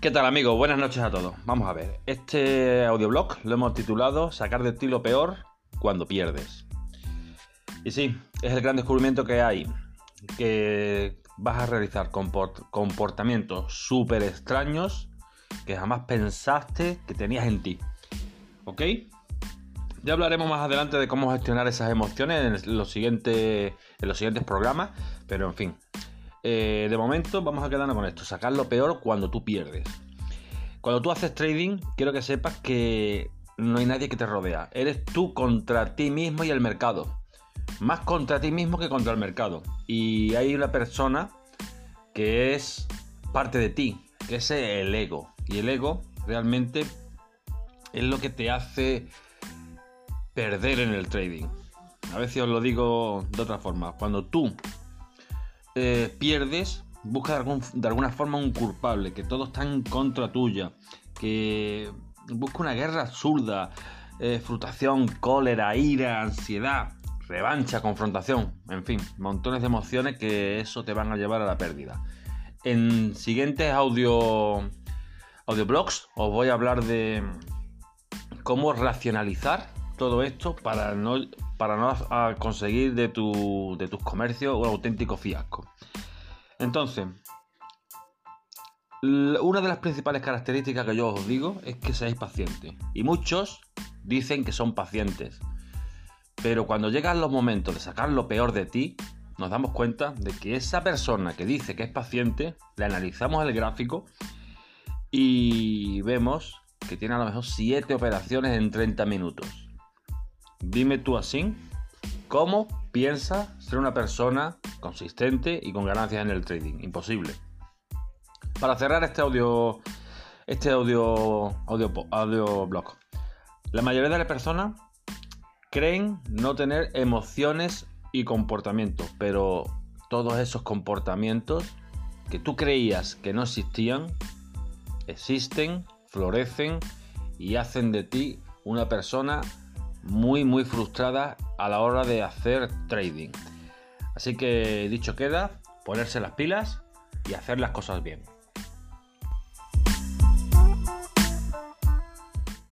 ¿Qué tal amigos? Buenas noches a todos. Vamos a ver, este audioblog lo hemos titulado Sacar de ti lo peor cuando pierdes. Y sí, es el gran descubrimiento que hay, que vas a realizar comportamientos súper extraños que jamás pensaste que tenías en ti. ¿Ok? Ya hablaremos más adelante de cómo gestionar esas emociones en los siguientes, en los siguientes programas, pero en fin, eh, de momento vamos a quedarnos con esto, sacar lo peor cuando tú pierdes. Cuando tú haces trading, quiero que sepas que no hay nadie que te rodea. Eres tú contra ti mismo y el mercado. Más contra ti mismo que contra el mercado. Y hay una persona que es parte de ti, que es el ego. Y el ego realmente es lo que te hace perder en el trading. A veces os lo digo de otra forma. Cuando tú eh, pierdes, busca de, alguna forma un culpable, que todo está en contra tuya, que busca una guerra absurda, eh, frustración, cólera, ira, ansiedad, revancha, confrontación, en fin, montones de emociones que eso te van a llevar a la pérdida. En siguientes audio audioblogs os voy a hablar de cómo racionalizar todo esto para no, para no conseguir de, tu, tus comercios un auténtico fiasco. Entonces, una de las principales características que yo os digo es que seáis pacientes. Y muchos dicen que son pacientes. Pero cuando llegan los momentos de sacar lo peor de ti, nos damos cuenta de que esa persona que dice que es paciente, le analizamos el gráfico y vemos que tiene a lo mejor 7 operaciones en 30 minutos. Dime tú así, ¿cómo piensas ser una persona consistente y con ganancias en el trading? Imposible. Para cerrar este audio, este audio, audio, audio blog, la mayoría de las personas creen no tener emociones y comportamientos, pero todos esos comportamientos que tú creías que no existían, existen, florecen y hacen de ti una persona muy muy frustrada a la hora de hacer trading. Así que dicho queda, ponerse las pilas y hacer las cosas bien.